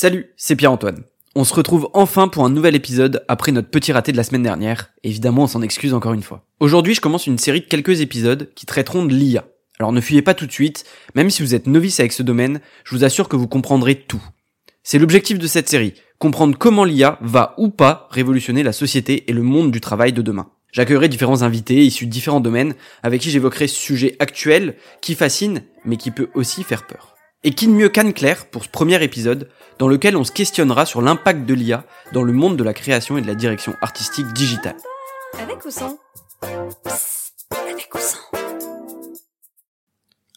Salut, c'est Pierre-Antoine. On se retrouve enfin pour un nouvel épisode après notre petit raté de la semaine dernière. Évidemment, on s'en excuse encore une fois. Aujourd'hui, je commence une série de quelques épisodes qui traiteront de l'IA. Alors ne fuyez pas tout de suite, même si vous êtes novice avec ce domaine, je vous assure que vous comprendrez tout. C'est l'objectif de cette série, comprendre comment l'IA va ou pas révolutionner la société et le monde du travail de demain. J'accueillerai différents invités issus de différents domaines avec qui j'évoquerai ce sujet actuel qui fascine mais qui peut aussi faire peur. Et qui de mieux qu'Anne Claire pour ce premier épisode dans lequel on se questionnera sur l'impact de l'IA dans le monde de la création et de la direction artistique digitale. Avec ou sans? Avec ou sans?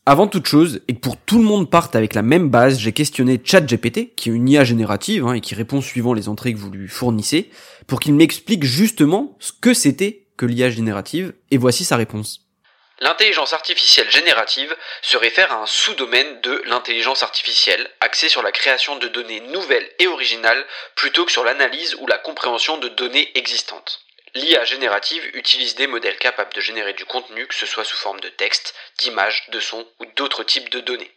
Avant toute chose, et que pour tout le monde parte avec la même base, j'ai questionné ChatGPT, qui est une IA générative hein, et qui répond suivant les entrées que vous lui fournissez, pour qu'il m'explique justement ce que c'était que l'IA générative, et voici sa réponse. L'intelligence artificielle générative se réfère à un sous-domaine de l'intelligence artificielle, axé sur la création de données nouvelles et originales plutôt que sur l'analyse ou la compréhension de données existantes. L'IA générative utilise des modèles capables de générer du contenu, que ce soit sous forme de texte, d'images, de sons ou d'autres types de données.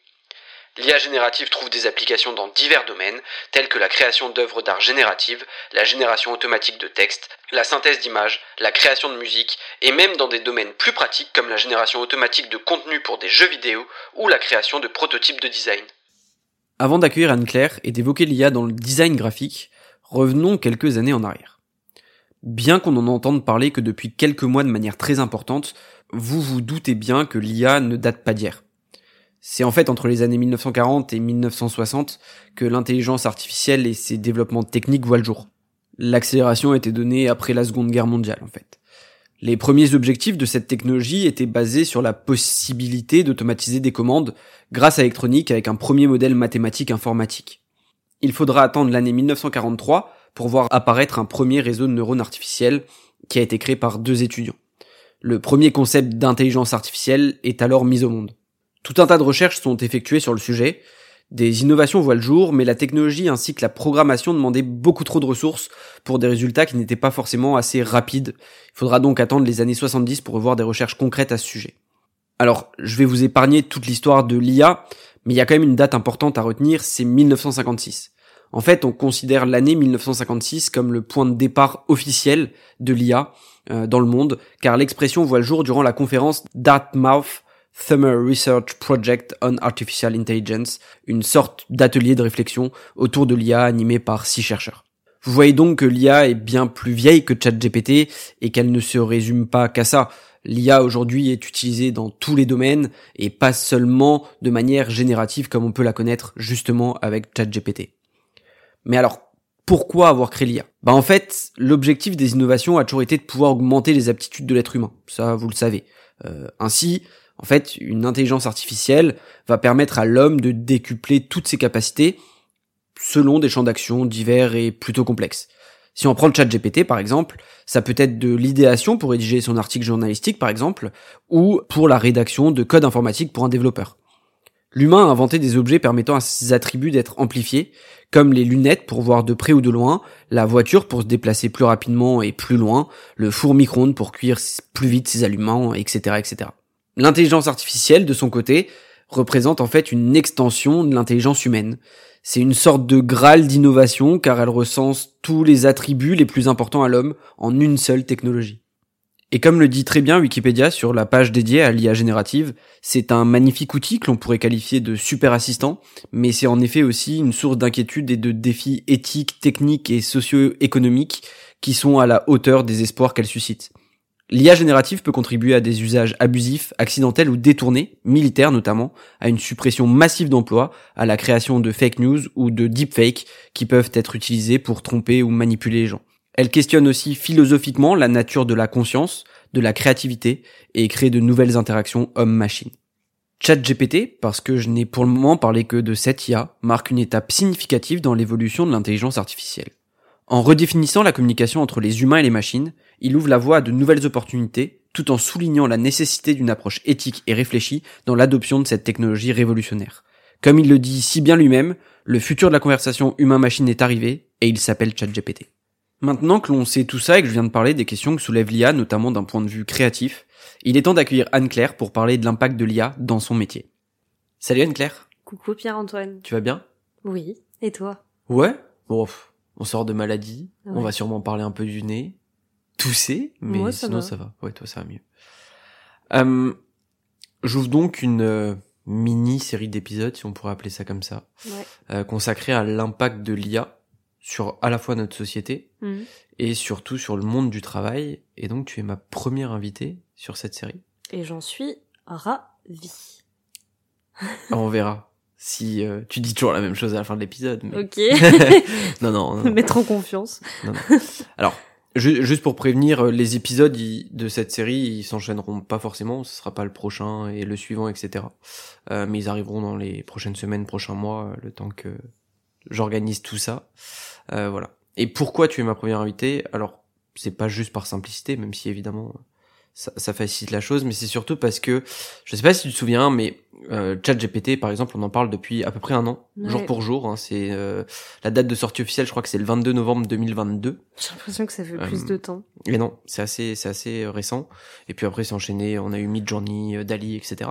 L'IA générative trouve des applications dans divers domaines, tels que la création d'œuvres d'art génératives, la génération automatique de texte, la synthèse d'images, la création de musique, et même dans des domaines plus pratiques comme la génération automatique de contenu pour des jeux vidéo ou la création de prototypes de design. Avant d'accueillir Anne-Claire et d'évoquer l'IA dans le design graphique, revenons quelques années en arrière. Bien qu'on en entende parler que depuis quelques mois de manière très importante, vous vous doutez bien que l'IA ne date pas d'hier. C'est en fait entre les années 1940 et 1960 que l'intelligence artificielle et ses développements techniques voient le jour. L'accélération a été donnée après la Seconde Guerre mondiale en fait. Les premiers objectifs de cette technologie étaient basés sur la possibilité d'automatiser des commandes grâce à l'électronique avec un premier modèle mathématique informatique. Il faudra attendre l'année 1943 pour voir apparaître un premier réseau de neurones artificiels qui a été créé par deux étudiants. Le premier concept d'intelligence artificielle est alors mis au monde. Tout un tas de recherches sont effectuées sur le sujet. Des innovations voient le jour, mais la technologie ainsi que la programmation demandaient beaucoup trop de ressources pour des résultats qui n'étaient pas forcément assez rapides. Il faudra donc attendre les années 70 pour revoir des recherches concrètes à ce sujet. Alors, je vais vous épargner toute l'histoire de l'IA, mais il y a quand même une date importante à retenir, c'est 1956. En fait, on considère l'année 1956 comme le point de départ officiel de l'IA euh, dans le monde, car l'expression voit le jour durant la conférence Dartmouth Summer Research Project on Artificial Intelligence, une sorte d'atelier de réflexion autour de l'IA animé par six chercheurs. Vous voyez donc que l'IA est bien plus vieille que ChatGPT et qu'elle ne se résume pas qu'à ça. L'IA aujourd'hui est utilisée dans tous les domaines et pas seulement de manière générative comme on peut la connaître justement avec ChatGPT. Mais alors, pourquoi avoir créé l'IA Bah en fait, l'objectif des innovations a toujours été de pouvoir augmenter les aptitudes de l'être humain. Ça, vous le savez. Euh, ainsi, en fait, une intelligence artificielle va permettre à l'homme de décupler toutes ses capacités selon des champs d'action divers et plutôt complexes. Si on prend le chat GPT par exemple, ça peut être de l'idéation pour rédiger son article journalistique par exemple, ou pour la rédaction de code informatique pour un développeur. L'humain a inventé des objets permettant à ces attributs d'être amplifiés, comme les lunettes pour voir de près ou de loin, la voiture pour se déplacer plus rapidement et plus loin, le four micro-ondes pour cuire plus vite ses aliments, etc., etc. L'intelligence artificielle, de son côté, représente en fait une extension de l'intelligence humaine. C'est une sorte de graal d'innovation car elle recense tous les attributs les plus importants à l'homme en une seule technologie. Et comme le dit très bien Wikipédia sur la page dédiée à l'IA générative, c'est un magnifique outil que l'on pourrait qualifier de super assistant, mais c'est en effet aussi une source d'inquiétude et de défis éthiques, techniques et socio-économiques qui sont à la hauteur des espoirs qu'elle suscite. L'IA générative peut contribuer à des usages abusifs, accidentels ou détournés, militaires notamment, à une suppression massive d'emplois, à la création de fake news ou de deepfakes qui peuvent être utilisés pour tromper ou manipuler les gens. Elle questionne aussi philosophiquement la nature de la conscience, de la créativité et crée de nouvelles interactions homme-machine. ChatGPT, parce que je n'ai pour le moment parlé que de cette IA, marque une étape significative dans l'évolution de l'intelligence artificielle. En redéfinissant la communication entre les humains et les machines, il ouvre la voie à de nouvelles opportunités, tout en soulignant la nécessité d'une approche éthique et réfléchie dans l'adoption de cette technologie révolutionnaire. Comme il le dit si bien lui-même, le futur de la conversation humain-machine est arrivé, et il s'appelle ChatGPT. Maintenant que l'on sait tout ça et que je viens de parler des questions que soulève l'IA, notamment d'un point de vue créatif, il est temps d'accueillir Anne-Claire pour parler de l'impact de l'IA dans son métier. Salut Anne-Claire. Coucou Pierre-Antoine. Tu vas bien? Oui, et toi? Ouais? Bon, on sort de maladie. On va sûrement parler un peu du nez. Tousser, mais ça sinon va. ça va. Ouais, toi ça va mieux. Euh, J'ouvre donc une euh, mini série d'épisodes, si on pourrait appeler ça comme ça, Ouais. euh, consacrée à l'impact de l'IA sur à la fois notre société Mhm. et surtout sur le monde du travail. Et donc tu es ma première invitée sur cette série. Et j'en suis ravie. Alors, on verra si euh, tu dis toujours la même chose à la fin de l'épisode. Mais... Ok. non, non, non. Mettre en confiance. Non, non. Alors, ju- juste pour prévenir, euh, les épisodes ils- de cette série, ils s'enchaîneront pas forcément, ce sera pas le prochain et le suivant, etc. Euh, mais ils arriveront dans les prochaines semaines, prochains mois, euh, le temps que j'organise tout ça. Euh, voilà. Et pourquoi tu es ma première invitée? Alors, c'est pas juste par simplicité, même si évidemment ça, ça facilite la chose, mais c'est surtout parce que, je sais pas si tu te souviens, mais euh, ChatGPT, par exemple, on en parle depuis à peu près un an, Ouais. jour pour jour. hein, c'est euh, la date de sortie officielle, je crois que c'est le 22 novembre 2022. J'ai l'impression que ça fait Euh, plus de temps. Et non, c'est assez, c'est assez euh, récent. Et puis après, c'est enchaîné. On a eu Midjourney, euh, Dali, etc.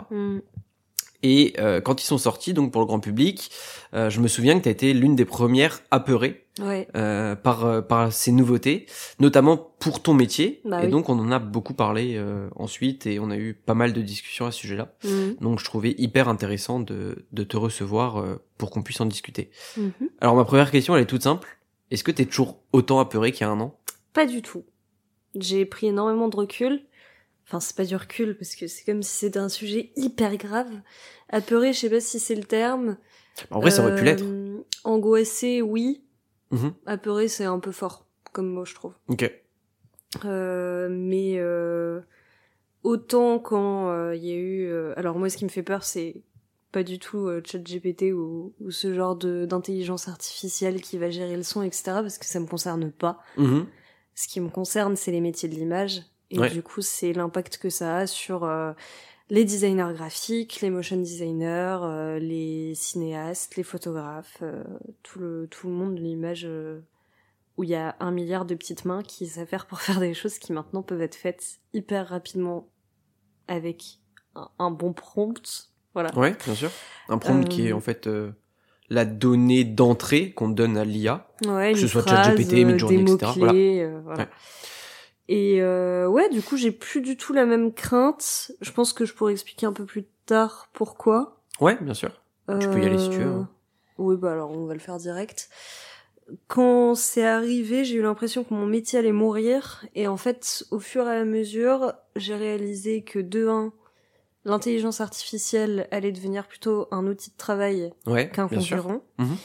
Et euh, quand ils sont sortis, donc pour le grand public, euh, je me souviens que tu as été l'une des premières apeurées Ouais. euh, par euh, par ces nouveautés, notamment pour ton métier. Bah et oui. donc on en a beaucoup parlé euh, ensuite et on a eu pas mal de discussions à ce sujet-là. Mhm. Donc je trouvais hyper intéressant de de te recevoir euh, pour qu'on puisse en discuter. Mhm. Alors ma première question, elle est toute simple. Est-ce que t'es toujours autant apeuré qu'il y a un an? Pas du tout. J'ai pris énormément de recul. Enfin, c'est pas du recul, parce que c'est comme si c'était un sujet hyper grave. Apeuré, je sais pas si c'est le terme. En vrai, ça aurait pu l'être. Euh, Angoissé, oui. Mhm. Apeuré, c'est un peu fort, comme mot, je trouve. Ok. Euh, mais euh, autant quand euh, il y a eu... euh, alors moi, ce qui me fait peur, c'est pas du tout ChatGPT ou, ou ce genre d'intelligence artificielle qui va gérer le son, etc. Parce que ça me concerne pas. Mhm. Ce qui me concerne, c'est les métiers de l'image. Et Ouais. du coup, c'est l'impact que ça a sur euh, les designers graphiques, les motion designers, euh, les cinéastes, les photographes, euh, tout, le, tout le monde de l'image euh, où il y a un milliard de petites mains qui s'affairent pour faire des choses qui maintenant peuvent être faites hyper rapidement avec un, un bon prompt. Voilà. Ouais, bien sûr. Un prompt Euh, qui est en fait euh, la donnée d'entrée qu'on donne à l'IA. Ouais, Que ce soit ChatGPT, euh, Midjourney, etc., euh, voilà. Ouais. Et euh, ouais, du coup, j'ai plus du tout la même crainte. Je pense que je pourrais expliquer un peu plus tard pourquoi. Ouais, bien sûr. Tu peux y aller si tu veux, Euh, hein. Oui, bah alors on va le faire direct. Quand c'est arrivé, j'ai eu l'impression que mon métier allait mourir. Et en fait, au fur et à mesure, j'ai réalisé que de un, l'intelligence artificielle allait devenir plutôt un outil de travail Ouais, qu'un concurrent. Mhm.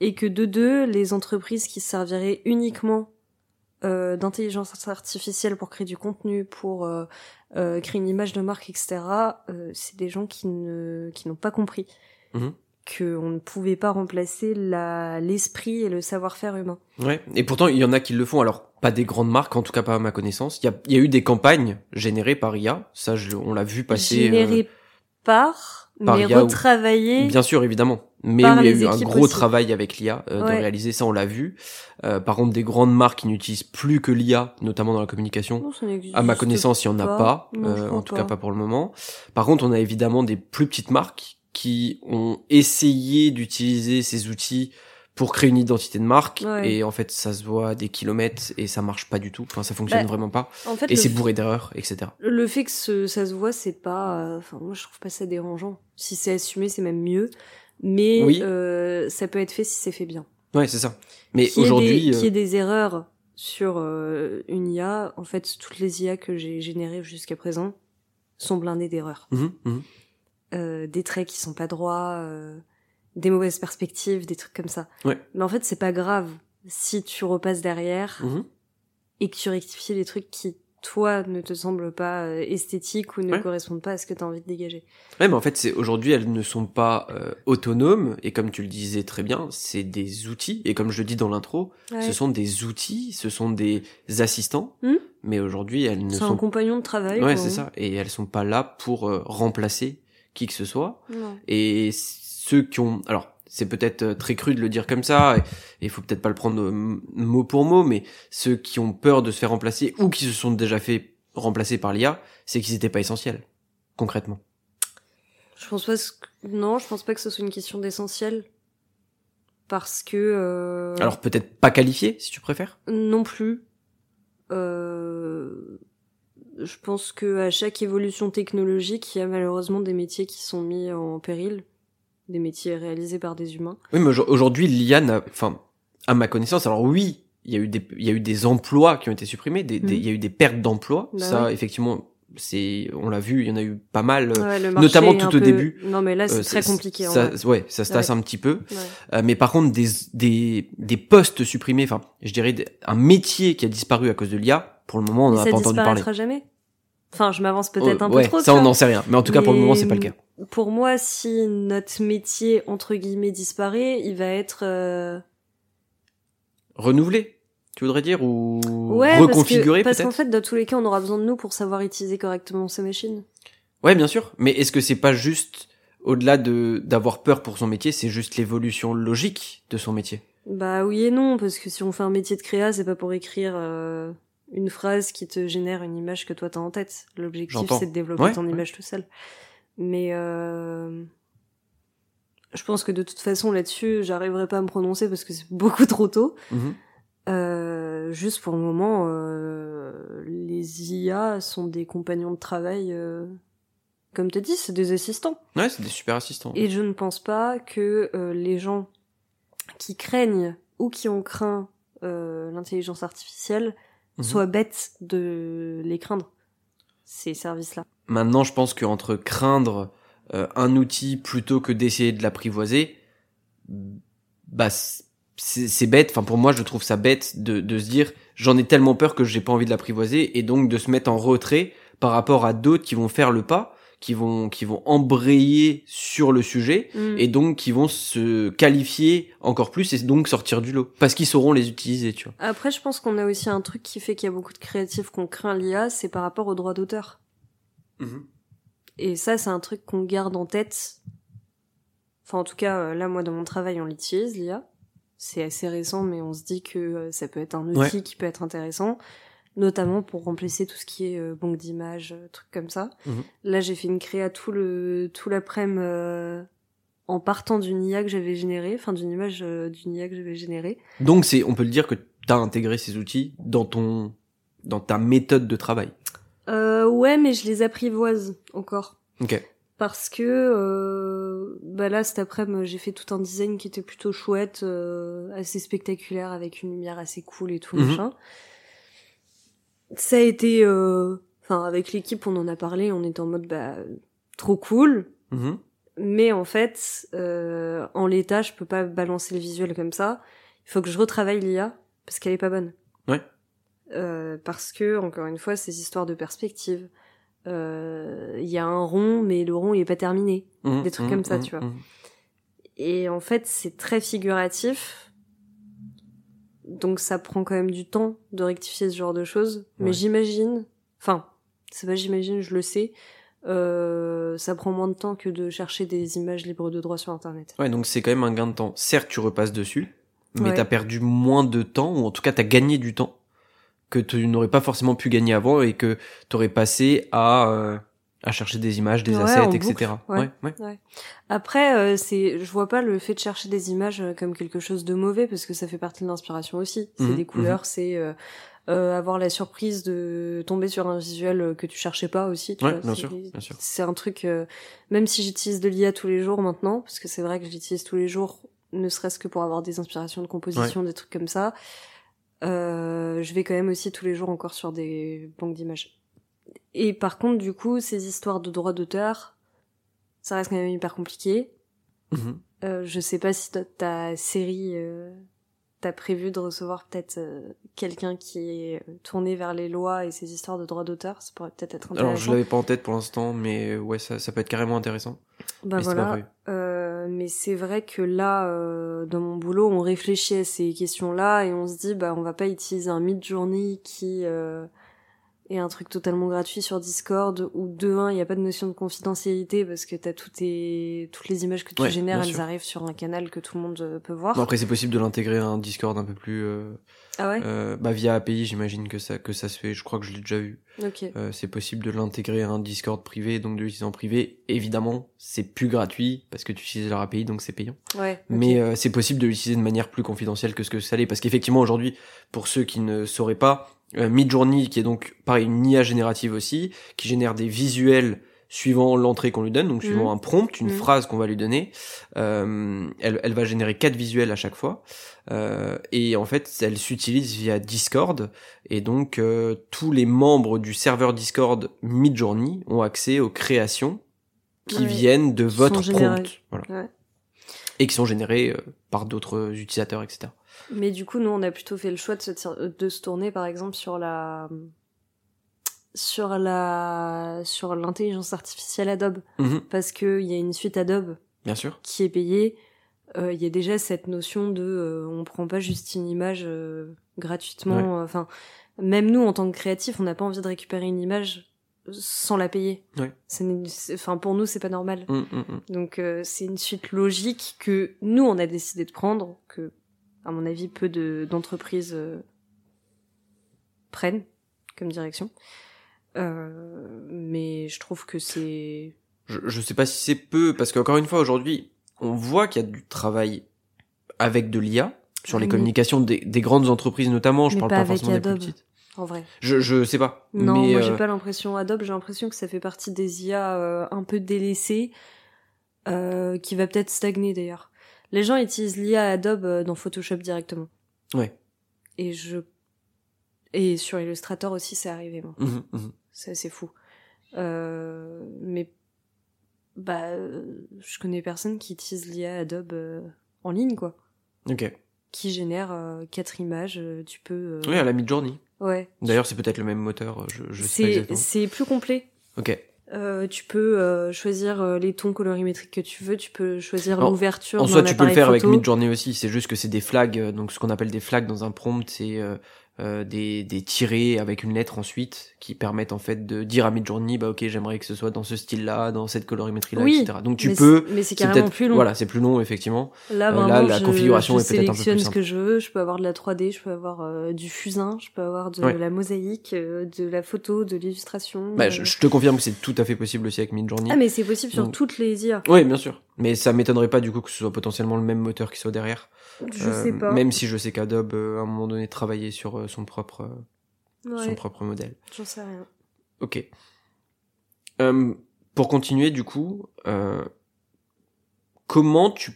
Et que de deux, les entreprises qui se serviraient uniquement euh, d'intelligence artificielle pour créer du contenu, pour euh, euh, créer une image de marque, etc., euh, c'est des gens qui ne qui n'ont pas compris Mhm. que on ne pouvait pas remplacer la l'esprit et le savoir-faire humain. Ouais. Et pourtant, il y en a qui le font. Alors, pas des grandes marques, en tout cas pas à ma connaissance. Il y a, il y a eu des campagnes générées par IA. Ça, je- on l'a vu passer. euh, Généré par, par mais IA ou- retravaillé. Bien sûr, évidemment. Mais où il y a eu un gros aussi. travail avec l'IA euh, de Ouais. réaliser ça, on l'a vu. Euh, par contre, des grandes marques qui n'utilisent plus que l'IA, notamment dans la communication, Non, ça n'existe à ma connaissance, il y en a pas. Non, euh, en tout pas. cas pas pour le moment. Par contre, on a évidemment des plus petites marques qui ont essayé d'utiliser ces outils pour créer une identité de marque Ouais. et en fait ça se voit des kilomètres et ça marche pas du tout. Enfin, ça fonctionne Bah, vraiment pas En fait, et c'est bourré d'erreurs, etc. Le fait que ce- ça se voit, c'est pas. euh, Enfin, moi, je trouve pas ça dérangeant. Si c'est assumé, c'est même mieux. Mais Oui. euh, ça peut être fait si c'est fait bien. Ouais, c'est ça. Mais aujourd'hui, des- qu'il y euh, ait des erreurs sur euh, une IA, en fait, toutes les IA que j'ai générées jusqu'à présent sont blindées d'erreurs. mhm, mhm. Euh, des traits qui sont pas droits, euh, des mauvaises perspectives, des trucs comme ça. Ouais. Mais en fait, c'est pas grave si tu repasses derrière Mhm. et que tu rectifies les trucs qui toi ne te semblent pas euh, esthétiques ou ne Ouais. correspondent pas à ce que tu as envie de dégager. Ouais, mais en fait, c'est aujourd'hui, elles ne sont pas euh, autonomes et comme tu le disais très bien, c'est des outils et comme je le dis dans l'intro, Ouais. ce sont des outils, ce sont des assistants, Hmm. mais aujourd'hui, elles ne C'est un sont compagnon de travail. ouais, c'est ça, et elles sont pas là pour euh, remplacer qui que ce soit. Non. Et ceux qui ont, alors c'est peut-être euh, très cru de le dire comme ça, et il faut peut-être pas le prendre euh, mot pour mot, mais ceux qui ont peur de se faire remplacer ou qui se sont déjà fait remplacer par l'IA, c'est qu'ils étaient pas essentiels, concrètement. Je pense pas. ce Non, je pense pas que ce soit une question d'essentiel. parce que euh, Alors peut-être pas qualifié, si tu préfères. non plus. Euh, je pense que à chaque évolution technologique, il y a malheureusement des métiers qui sont mis en péril, des métiers réalisés par des humains. Oui, mais aujourd- aujourd'hui, l'IA n'a, enfin, à ma connaissance, alors oui, il y a eu des, il y a eu des emplois qui ont été supprimés, des, des- Mhm. il y a eu des pertes d'emplois. Bah ça, effectivement, c'est, on l'a vu, il y en a eu pas mal. euh, Ouais, notamment tout au peu- début. Non, mais là, c'est euh, très compliqué. en Ça, vrai. ouais, ça se tasse Ouais. un petit peu. Euh, mais par contre, des, des, des postes supprimés, enfin, je dirais un métier qui a disparu à cause de l'IA, pour le moment, on n'en a ça pas entendu parler. disparaîtra jamais? Enfin, je m'avance peut-être un Euh, ouais, peu trop. ça, on n'en sait rien. Mais en tout cas, pour le moment, c'est pas le cas. Pour moi, si notre métier entre guillemets disparaît, il va être euh, Renouvelé, tu voudrais dire, ou ouais, reconfiguré parce qu'en fait, dans tous les cas, on aura besoin de nous pour savoir utiliser correctement ces machines. Ouais, bien sûr. Mais est-ce que c'est pas juste au-delà de d'avoir peur pour son métier, c'est juste l'évolution logique de son métier? Bah oui et non, parce que si on fait un métier de créa, c'est pas pour écrire euh, une phrase qui te génère une image que toi t'as en tête. L'objectif c'est de développer Ouais, ton ouais. image tout seul. Mais euh, je pense que de toute façon là-dessus, j'arriverai pas à me prononcer parce que c'est beaucoup trop tôt. Mhm. Euh, juste pour le moment, euh, les IA sont des compagnons de travail. euh, comme tu dis, c'est des assistants. Ouais, c'est des super assistants. Et je ne pense pas que euh, les gens qui craignent ou qui ont craint euh, l'intelligence artificielle Mhm. soient bêtes de les craindre, ces services-là. Maintenant, je pense qu'entre craindre euh, un outil plutôt que d'essayer de l'apprivoiser, bah c'est c'est bête. Enfin, pour moi, je trouve ça bête de, de se dire j'en ai tellement peur que j'ai pas envie de l'apprivoiser et donc de se mettre en retrait par rapport à d'autres qui vont faire le pas, qui vont qui vont embrayer sur le sujet Mm. et donc qui vont se qualifier encore plus et donc sortir du lot parce qu'ils sauront les utiliser, tu vois. Après, je pense qu'on a aussi un truc qui fait qu'il y a beaucoup de créatifs qu'on craint l'IA, c'est par rapport aux droits d'auteur. Et ça, c'est un truc qu'on garde en tête. Enfin, en tout cas, euh, là, moi, dans mon travail, on l'utilise, l'IA. C'est assez récent, mais on se dit que euh, ça peut être un outil Ouais. qui peut être intéressant, notamment pour remplacer tout ce qui est euh, banque d'images, euh, trucs comme ça. Mhm. Là, j'ai fait une créa tout le tout l'après-midi euh, en partant d'une IA que j'avais générée, enfin d'une image euh, d'une IA que j'avais générée. Donc c'est, on peut le dire que tu as intégré ces outils dans ton, dans ta méthode de travail. Euh, ouais, mais je les apprivoise encore. Ok. parce que euh, bah là cet après-midi j'ai fait tout un design qui était plutôt chouette euh, assez spectaculaire avec une lumière assez cool et tout Mhm. machin ça a été euh, enfin avec l'équipe on en a parlé on était en mode bah trop cool Mhm. mais en fait euh, en l'état je peux pas balancer le visuel comme ça il faut que je retravaille l'IA parce qu'elle est pas bonne Ouais. Euh, parce que encore une fois ces histoires de perspective euh, il y a un rond mais le rond il est pas terminé Mhm. Des trucs comme ça, Mhm. tu vois. Et en fait c'est très figuratif donc ça prend quand même du temps de rectifier ce genre de choses mais j'imagine enfin c'est pas j'imagine je le sais euh, ça prend moins de temps que de chercher des images libres de droit sur internet Ouais, donc c'est quand même un gain de temps. Certes, tu repasses dessus, mais Ouais. t'as perdu moins de temps, ou en tout cas t'as gagné du temps que tu n'aurais pas forcément pu gagner avant et que t'aurais passé à euh, à chercher des images, des Ouais, assets, etc. boucle, ouais. ouais. Après, euh, c'est, je vois pas le fait de chercher des images euh, comme quelque chose de mauvais parce que ça fait partie de l'inspiration aussi. C'est Mhm, des couleurs, c'est euh, euh, avoir la surprise de tomber sur un visuel euh, que tu cherchais pas aussi. Tu vois, bien sûr, bien sûr. C'est un truc, euh, même si j'utilise de l'IA tous les jours maintenant, parce que c'est vrai que j'utilise tous les jours, ne serait-ce que pour avoir des inspirations de composition, des trucs comme ça. Euh, je vais quand même aussi tous les jours encore sur des banques d'images. Et par contre, du coup, ces histoires de droits d'auteur, ça reste quand même hyper compliqué. Mhm. Euh, je sais pas si ta, série, euh, t'as prévu de recevoir peut-être euh, quelqu'un qui est euh, tourné vers les lois et ces histoires de droits d'auteur. Ça pourrait peut-être être intéressant. Alors je l'avais pas en tête pour l'instant, mais ouais, ça, ça peut être carrément intéressant. Bah Mais voilà. Euh, mais c'est vrai que là, euh, dans mon boulot, on réfléchit à ces questions-là et on se dit, bah, on va pas utiliser un mid-journey qui est un truc totalement gratuit sur Discord où de un, il n'y a pas de notion de confidentialité parce que t'as tout tes... toutes les images que tu Ouais, génères, elles sûr. arrivent sur un canal que tout le monde euh, peut voir. Bon, après c'est possible de l'intégrer à un Discord un peu plus euh, ah ouais? euh, bah via API, j'imagine que ça que ça se fait. Je crois que je l'ai déjà vu. Ok. Euh, c'est possible de l'intégrer à un Discord privé, donc de l'utiliser en privé. Évidemment, c'est plus gratuit parce que tu utilises leur API, donc c'est payant. Ouais. Mais euh, c'est possible de l'utiliser de manière plus confidentielle que ce que ça l'est, parce qu'effectivement aujourd'hui, pour ceux qui ne sauraient pas, euh, Midjourney, qui est donc pareil une IA générative aussi, qui génère des visuels suivant l'entrée qu'on lui donne, donc suivant Mhm. un prompt, une Mhm. phrase qu'on va lui donner, euh, elle, elle va générer quatre visuels à chaque fois, euh, et en fait elle s'utilise via Discord, et donc euh, tous les membres du serveur Discord Midjourney ont accès aux créations qui Ouais. viennent de Qui votre générées. prompt, voilà, Ouais. et qui sont générés euh, par d'autres utilisateurs, etc. Mais du coup, nous, on a plutôt fait le choix de se, de se tourner, par exemple, sur la sur la sur l'intelligence artificielle Adobe Mhm, parce que il y a une suite Adobe bien sûr. qui est payée Euh, il y a déjà cette notion de euh, on prend pas juste une image euh, gratuitement enfin même nous en tant que créatifs on n'a pas envie de récupérer une image sans la payer Ouais. Enfin pour nous c'est pas normal Mm, mm, mm. donc euh, c'est une suite logique que nous on a décidé de prendre, que à mon avis peu de d'entreprises prennent comme direction. Euh, mais je trouve que c'est Je, je sais pas si c'est peu, parce qu'encore une fois, aujourd'hui, on voit qu'il y a du travail avec de l'IA sur les Mais- communications des, des grandes entreprises notamment, je Mais parle pas pas, forcément des plus Adobe. petites. en vrai. Je, je sais pas. Non, mais, moi euh, j'ai pas l'impression Adobe, j'ai l'impression que ça fait partie des IA euh, un peu délaissées, euh, qui va peut-être stagner d'ailleurs. Les gens utilisent l'IA Adobe euh, dans Photoshop directement. Ouais. Et je et sur Illustrator aussi c'est arrivé mhm, mhm. C'est assez fou. Euh, mais bah, euh, je connais personne qui utilise l'IA Adobe euh, en ligne, quoi. Ok. Qui génère euh, quatre images. tu peux. Oui, à la Midjourney. ouais. D'ailleurs, c'est peut-être le même moteur, je, je sais C'est exactement. c'est plus complet. Ok. Euh, tu peux euh, choisir euh, les tons colorimétriques que tu veux. Tu peux choisir l'ouverture. En soi, tu peux le faire avec photo. Midjourney aussi, c'est juste que c'est des flags, donc ce qu'on appelle des flags dans un prompt, c'est euh, des, des tirés avec une lettre ensuite, qui permettent en fait de dire à Midjourney, bah ok, j'aimerais que ce soit dans ce style-là, dans cette colorimétrie-là, Oui, etc. Donc tu mais peux... Mais c'est carrément plus long. Voilà, c'est plus long, effectivement. Là, Euh, là, la je, configuration je est peut-être un peu plus sélectionne ce simple. que je veux. Je peux avoir de la 3D, je peux avoir euh, du fusain, je peux avoir de Ouais. la mosaïque, de la photo, de l'illustration. Bah, je, je te confirme que c'est tout à fait possible aussi avec Midjourney. Ah, mais c'est possible sur toutes les IA. Oui, bien sûr. Mais ça m'étonnerait pas du coup que ce soit potentiellement le même moteur qui soit derrière. Je Euh, sais pas. Même si je sais qu'Adobe, euh, à un moment donné, travaillait sur euh, son propre, euh, Ouais, son propre modèle. j'en sais rien. Ok. Euh, pour continuer, du coup, euh, comment tu...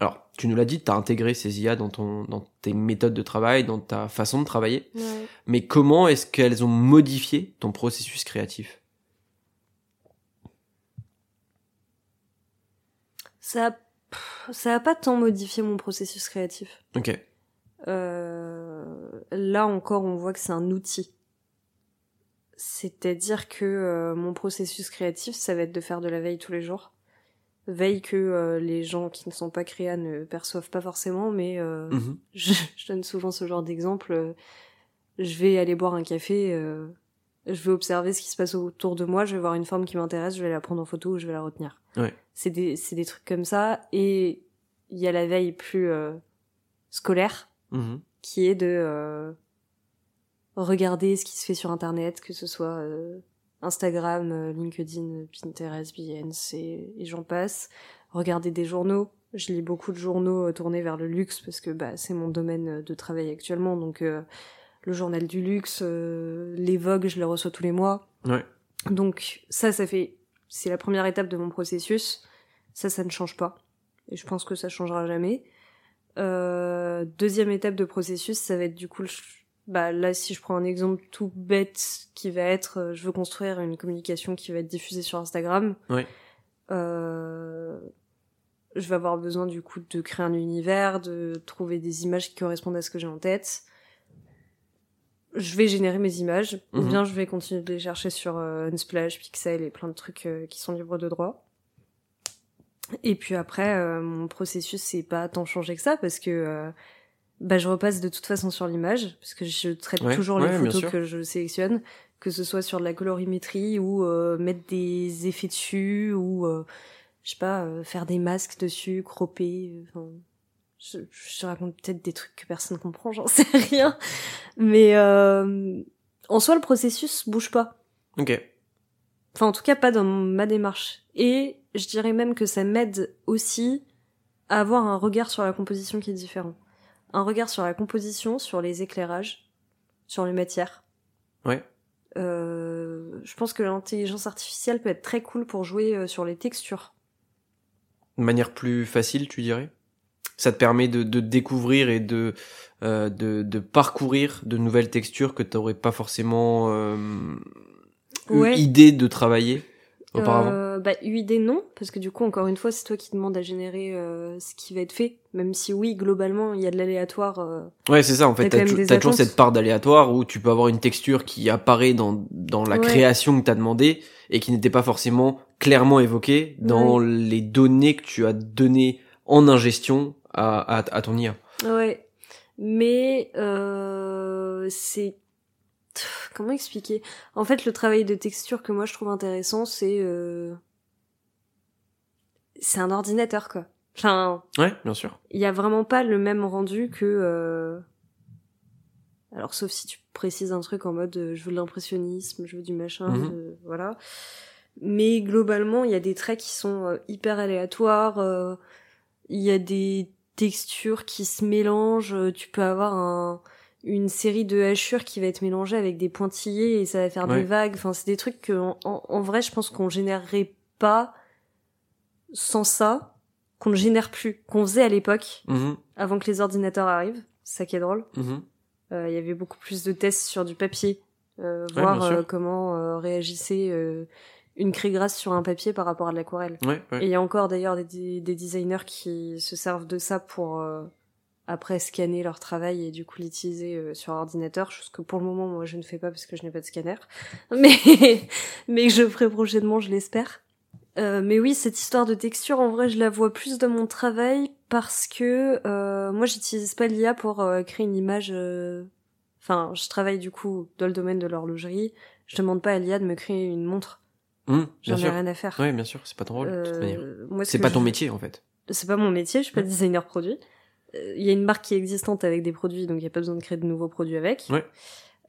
Alors, tu nous l'as dit, tu as intégré ces IA dans, ton, dans tes méthodes de travail, dans ta façon de travailler, Ouais. mais comment est-ce qu'elles ont modifié ton processus créatif? Ça, a- ça a pas tant modifié mon processus créatif. Ok. Euh, là encore, on voit que c'est un outil. C'est-à-dire que euh, mon processus créatif, ça va être de faire de la veille tous les jours. Veille que euh, les gens qui ne sont pas créas ne perçoivent pas forcément, mais euh, Mhm. je, je donne souvent ce genre d'exemple. Je vais aller boire un café, je vais observer ce qui se passe autour de moi, je vais voir une forme qui m'intéresse, je vais la prendre en photo ou je vais la retenir. Ouais. C'est des, c'est des trucs comme ça. Et il y a la veille plus euh, scolaire, Mhm. qui est de euh, regarder ce qui se fait sur Internet, que ce soit euh, Instagram, euh, LinkedIn, Pinterest, Behance et, et j'en passe. Regarder des journaux. Je lis beaucoup de journaux euh, tournés vers le luxe parce que bah, c'est mon domaine de travail actuellement. Donc euh, le journal du luxe, euh, les Vogue, je les reçois tous les mois. Ouais. Donc ça, ça fait... C'est la première étape de mon processus. Ça, ça ne change pas. Et je pense que ça changera jamais. Euh, deuxième étape de processus, ça va être du coup, le bah là si je prends un exemple tout bête qui va être, euh, je veux construire une communication qui va être diffusée sur Instagram. Ouais. Euh, je vais avoir besoin du coup de créer un univers, de trouver des images qui correspondent à ce que j'ai en tête. Je vais générer mes images, ou Mhm. bien je vais continuer de les chercher sur euh, Unsplash, Pixel et plein de trucs euh, qui sont libres de droit. Et puis après, euh, mon processus, c'est pas tant changé que ça, parce que bah, je repasse de toute façon sur l'image, parce que je traite Ouais, toujours ouais, les photos que je sélectionne, que ce soit sur de la colorimétrie ou mettre des effets dessus, ou je sais pas, faire des masques dessus, cropper, enfin... je, je raconte peut-être des trucs que personne comprend, j'en sais rien. Mais euh, En soi, le processus bouge pas. Ok. Enfin, en tout cas, pas dans ma démarche. Et je dirais même que ça m'aide aussi à avoir un regard sur la composition qui est différent. Un regard sur la composition, sur les éclairages, sur les matières. Ouais. Euh, je pense que l'intelligence artificielle peut être très cool pour jouer euh, sur les textures. De manière plus facile, tu dirais? Ça te permet de, de découvrir et de, euh, de, de parcourir de nouvelles textures que tu n'aurais pas forcément euh, eu Ouais. idée de travailler auparavant. Euh, bah, UID non, parce que du coup, encore une fois, c'est toi qui demandes à générer euh, ce qui va être fait. Même si oui, globalement, il y a de l'aléatoire. euh, Ouais, c'est ça. En fait, T'as t'as toujours cette part d'aléatoire où tu peux avoir une texture qui apparaît dans, dans la Ouais. création que t'as demandé et qui n'était pas forcément clairement évoquée dans les données que tu as données en ingestion à, à, à ton IA. Ouais. Mais euh, c'est comment expliquer? En fait, le travail de texture que moi je trouve intéressant, c'est euh... c'est un ordinateur quoi. Enfin, Ouais, bien sûr. il y a vraiment pas le même rendu que euh... alors sauf si tu précises un truc en mode euh, je veux de l'impressionnisme, je veux du machin, Mhm. voilà. Mais globalement, il y a des traits qui sont hyper aléatoires. Il y a des textures qui se mélangent. euh, Tu peux avoir un, une série de hachures qui va être mélangée avec des pointillés et ça va faire Ouais. des vagues. Enfin, c'est des trucs que en, en- en vrai, je pense qu'on générerait pas sans ça, qu'on ne génère plus, qu'on faisait à l'époque Mhm, avant que les ordinateurs arrivent. C'est ça qui est drôle. mhm. Euh, Il y avait beaucoup plus de tests sur du papier, euh, Ouais, voir euh, comment réagissait euh, une craie grasse sur un papier par rapport à de l'aquarelle. Ouais, ouais. Et il y a encore d'ailleurs des, des- des designers qui se servent de ça pour euh, après scanner leur travail et du coup l'utiliser euh, sur ordinateur, chose que pour le moment moi je ne fais pas parce que je n'ai pas de scanner, mais mais je ferai prochainement, je l'espère. Euh, mais oui, cette histoire de texture, en vrai, je la vois plus dans mon travail parce que euh, moi, j'utilise pas l'IA pour euh, créer une image. euh, Enfin, je travaille du coup dans le domaine de l'horlogerie. Je demande pas à l'IA de me créer une montre. Bien J'en ai rien à faire. Ouais, bien sûr. C'est pas ton rôle, de toute Euh, manière. moi, ce C'est pas je- ton métier, en fait. c'est pas mon métier, je suis pas Mm. designer produit. Euh, Il y a une marque qui est existante avec des produits, donc il n'y a pas besoin de créer de nouveaux produits avec. Ouais.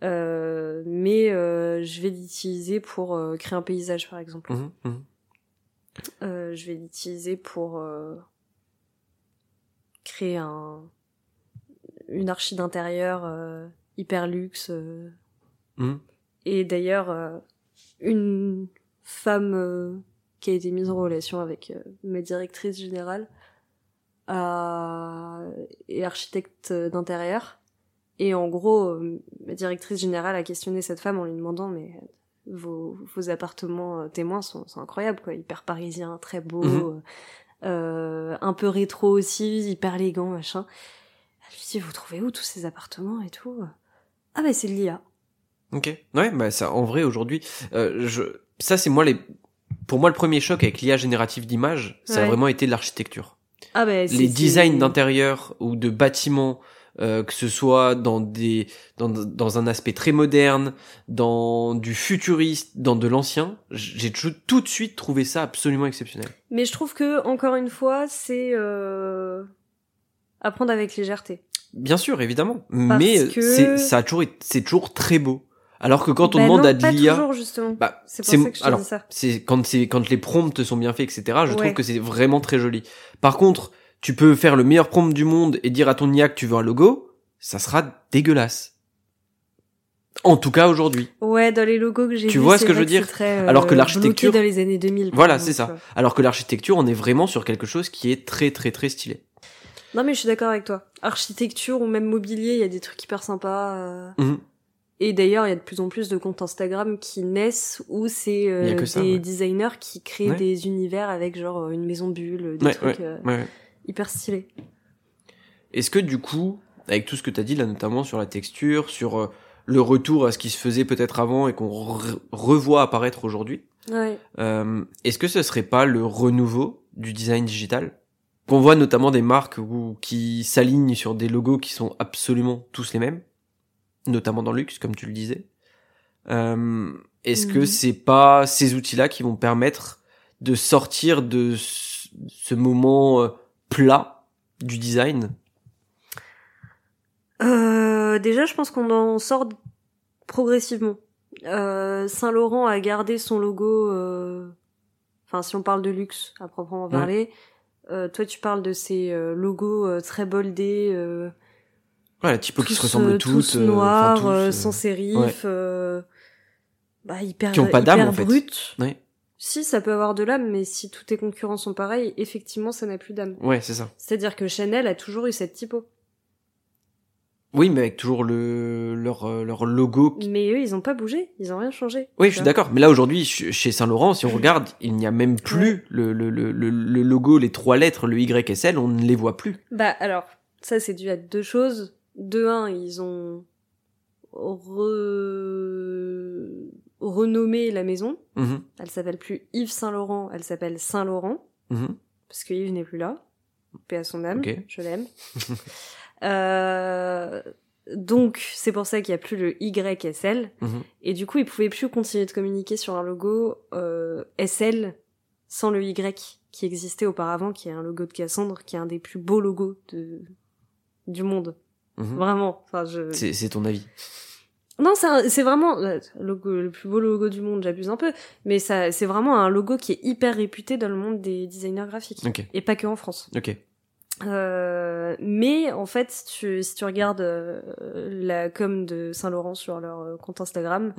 Euh, mais euh, je vais l'utiliser pour euh, créer un paysage, par exemple. Euh, je vais l'utiliser pour créer un une archi d'intérieur hyper luxe. Et d'ailleurs, une femme euh, qui a été mise en relation avec euh, ma directrice générale euh, est architecte d'intérieur. Et en gros, ma directrice générale a questionné cette femme en lui demandant mais vos, vos appartements témoins sont, sont incroyables quoi, hyper parisiens, très beaux, Mhm. euh, un peu rétro aussi, hyper élégant machin. Elle lui dit vous trouvez où tous ces appartements et tout? Ah bah c'est de l'IA. Ok. Ouais, bah ça, en vrai, aujourd'hui, euh, je, ça c'est moi les, pour moi le premier choc avec l'IA générative d'images, ça a vraiment été l'architecture. Ah bah Les designs d'intérieur ou de bâtiments, euh, que ce soit dans des, dans, dans un aspect très moderne, dans du futuriste, dans de l'ancien, j'ai tout, de suite trouvé ça absolument exceptionnel. Mais je trouve que encore une fois c'est euh, apprendre avec légèreté. Bien sûr, évidemment, mais que- c'est, ça a toujours, c'est toujours très beau. Alors que quand on Bah demande non, à de l'IA, bah, C'est pour ça que je te alors, dis ça. c'est quand c'est quand les prompts sont bien faits, etc. Je trouve que c'est vraiment très joli. Par contre, tu peux faire le meilleur prompt du monde et dire à ton IA que tu veux un logo, ça sera dégueulasse. En tout cas aujourd'hui. Ouais, dans les logos que j'ai Tu vois ce que je veux dire très, euh, Alors que l'architecture- dans les années 2000. par Voilà, c'est ça. Alors que l'architecture, on est vraiment sur quelque chose qui est très très très stylé. Non mais je suis d'accord avec toi. Architecture ou même mobilier, il y a des trucs hyper sympas. euh. Mhm. Et d'ailleurs, il y a de plus en plus de comptes Instagram qui naissent où c'est euh, des que ça, ouais. designers qui créent Ouais. des univers avec genre une maison bulle, des Ouais, trucs euh, hyper stylés. Est-ce que du coup, avec tout ce que tu as dit là, notamment sur la texture, sur euh, le retour à ce qui se faisait peut-être avant et qu'on re- revoit apparaître aujourd'hui. Euh, Est-ce que ce serait pas le renouveau du design digital? Qu'on voit notamment des marques où- qui s'alignent sur des logos qui sont absolument tous les mêmes, notamment dans le luxe, comme tu le disais. Euh, Est-ce que Mhm. c'est pas ces outils-là qui vont permettre de sortir de ce moment euh, plat du design? Euh, déjà, je pense qu'on en sort progressivement. Euh, Saint Laurent a gardé son logo. euh, Enfin, si on parle de luxe à proprement parler, euh, toi tu parles de ces logos très boldés, euh, Ouais, la typo qui se tous, ressemblent euh, toutes. tous euh, enfin, noirs, tous, euh, sans sérif, ouais. bah, hyper, Qui ont pas d'âme, en fait. brut. Ouais. Si, ça peut avoir de l'âme, mais si tous tes concurrents sont pareils, effectivement, ça n'a plus d'âme. Ouais, c'est ça. C'est-à-dire que Chanel a toujours eu cette typo. Oui, mais avec toujours le leur leur logo. qui- Mais eux, ils ont pas bougé, ils ont rien changé. Oui, je suis d'accord. Mais là aujourd'hui, ch- chez Saint Laurent, si on regarde, il n'y a même plus le, le, le, le, le logo, les trois lettres, le YSL, on ne les voit plus. Bah alors, ça c'est dû à deux choses. De un, ils ont re... renommé la maison. Mhm, Elle s'appelle plus Yves Saint Laurent, elle s'appelle Saint Laurent mhm. parce que Yves n'est plus là. Paix à son âme, je l'aime. euh... Donc c'est pour ça qu'il n'y a plus le YSL Mhm. et du coup ils pouvaient plus continuer de communiquer sur un logo euh, SL sans le Y qui existait auparavant, qui est un logo de Cassandre, qui est un des plus beaux logos de du monde. Mhm. Vraiment. Enfin, je... C'est c'est ton avis. Non, c'est vraiment le logo, le plus beau logo du monde. J'abuse un peu, mais ça, c'est vraiment un logo qui est hyper réputé dans le monde des designers graphiques Ok, et pas que en France. ok. Euh, mais en fait, si tu, si tu regardes euh, la com de Saint Laurent sur leur euh, compte Instagram,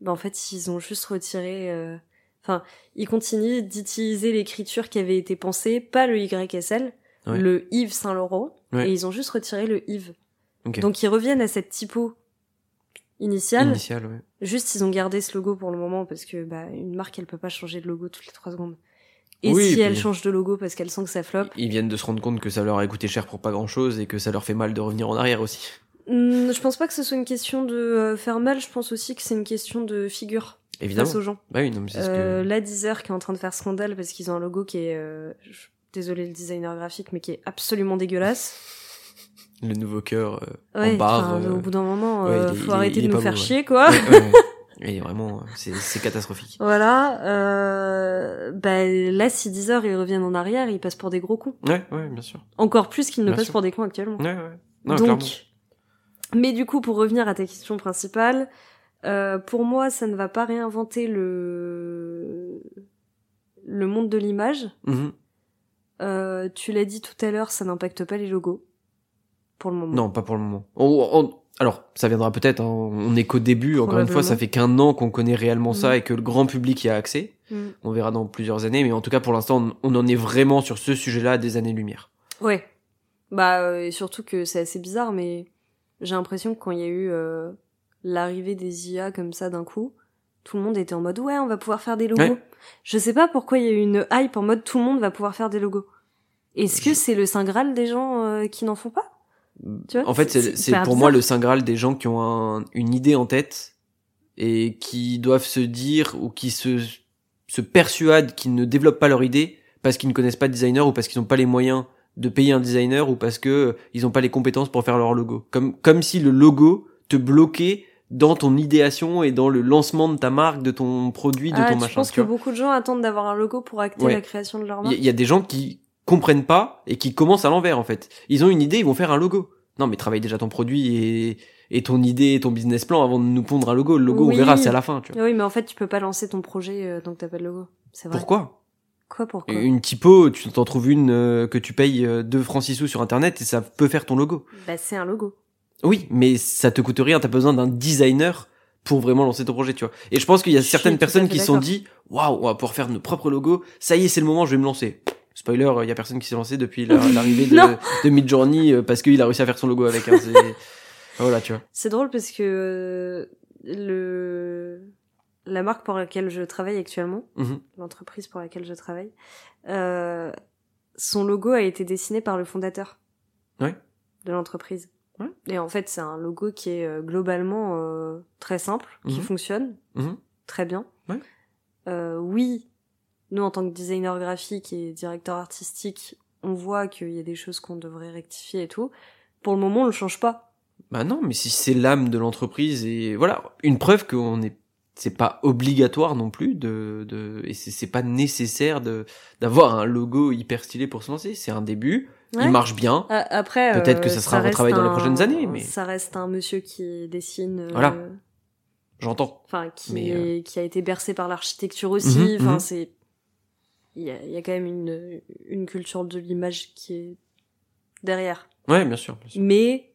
ben en fait, ils ont juste retiré. euh, Enfin, ils continuent d'utiliser l'écriture qui avait été pensée, pas le YSL, Ouais. le Yves Saint Laurent, Ouais. et ils ont juste retiré le Yves. Donc ils reviennent à cette typo initiale. Initial, ouais. Juste, ils ont gardé ce logo pour le moment parce que bah, une marque, elle peut pas changer de logo toutes les trois secondes. Et Oui, si et elle change de logo parce qu'elle sent que ça flop, Ils viennent de se rendre compte que ça leur a coûté cher pour pas grand chose et que ça leur fait mal de revenir en arrière aussi. hmm, je pense pas que ce soit une question de euh, faire mal. Je pense aussi que c'est une question de figure Évidemment. face aux gens. Bah oui, non, mais Euh, que. Là, Deezer qui est en train de faire scandale parce qu'ils ont un logo qui est, euh, désolé le designer graphique, mais qui est absolument dégueulasse. Le nouveau cœur euh, Ouais, en barre. enfin, euh, au bout d'un moment, ouais, euh, il est- faut il arrêter il est de nous faire beau, chier, quoi. Et vraiment, c'est catastrophique. Voilà. Euh, bah, là, si Deezer ils reviennent en arrière, ils passent pour des gros cons. Ouais, ouais, bien sûr. Encore plus qu'ils ne Bien passent sûr. pour des cons actuellement. Ouais, ouais. Non, Donc, clairement. mais du coup, pour revenir à ta question principale, euh, pour moi, ça ne va pas réinventer le le monde de l'image. Mhm. Euh, tu l'as dit tout à l'heure, ça n'impacte pas les logos pour le moment. Non, pas pour le moment. On- on- alors, ça viendra peut-être. hein. On est qu'au début. Encore une fois, ça fait qu'un an qu'on connaît réellement ça Mhm. et que le grand public y a accès. Mm. On verra dans plusieurs années, mais en tout cas, pour l'instant, on, on en est vraiment sur ce sujet-là à des années-lumière. Ouais. Bah euh, et surtout que c'est assez bizarre, mais j'ai l'impression que quand il y a eu euh, l'arrivée des IA comme ça d'un coup, tout le monde était en mode ouais, on va pouvoir faire des logos. Ouais. Je sais pas pourquoi il y a eu une hype en mode tout le monde va pouvoir faire des logos. Est-ce que c'est le saint graal des gens euh, qui n'en font pas? Tu vois, en fait, c'est- pour moi le saint graal des gens qui ont un- une idée en tête et qui doivent se dire ou qui se, se persuadent qu'ils ne développent pas leur idée parce qu'ils ne connaissent pas de designer ou parce qu'ils n'ont pas les moyens de payer un designer ou parce que euh, ils n'ont pas les compétences pour faire leur logo. Comme, comme si le logo te bloquait dans ton idéation et dans le lancement de ta marque, de ton produit, de Ah, ton machin. penses tu que beaucoup de gens attendent d'avoir un logo pour acter Ouais. la création de leur Il y, marque il y a des gens qui comprennent pas et qui commencent à l'envers en fait. Ils ont une idée, ils vont faire un logo. Non, mais travaille déjà ton produit et, et ton idée et ton business plan avant de nous pondre un logo. Le logo, Oui. on verra, c'est à la fin. Tu vois. Oui, mais en fait, tu peux pas lancer ton projet euh, tant que t'as pas de logo. C'est vrai. Pourquoi? Quoi pourquoi? Une typo, tu t'en trouves une euh, que tu payes euh, 2 francs 6 sous sur internet et ça peut faire ton logo. Bah c'est un logo. Oui, mais ça te coûte rien, t'as besoin d'un designer pour vraiment lancer ton projet, tu vois. Et je pense qu'il y a certaines personnes qui se sont dit, waouh, on va pouvoir faire nos propres logos. Ça y est, c'est le moment, je vais me lancer. Spoiler, il y a personne qui s'est lancé depuis la- l'arrivée de, Midjourney euh, parce qu'il a réussi à faire son logo avec. Hein, voilà, tu vois. C'est drôle parce que euh, le la marque pour laquelle je travaille actuellement, Mhm. l'entreprise pour laquelle je travaille, euh, son logo a été dessiné par le fondateur Ouais. de l'entreprise. Ouais. Et en fait, c'est un logo qui est euh, globalement euh, très simple, qui Mhm. fonctionne Mhm. très bien. Ouais. Euh, oui, nous en tant que designer graphique et directeur artistique, on voit qu'il y a des choses qu'on devrait rectifier et tout. Pour le moment, on le change pas. Bah non, mais si c'est l'âme de l'entreprise et voilà, une preuve qu'on est c'est pas obligatoire non plus de, de et c'est c'est pas nécessaire de d'avoir un logo hyper stylé pour se lancer. C'est un début, Ouais. il marche bien. Après, Peut-être euh, que ça sera reste retravaillé dans les prochaines années, mais- ça reste un monsieur qui dessine. euh, Voilà. J'entends. enfin qui Mais, est- qui a été bercé par l'architecture aussi Mhm, enfin mhm. c'est il y a, y a quand même une une culture de l'image qui est derrière Ouais, bien sûr. Bien sûr. mais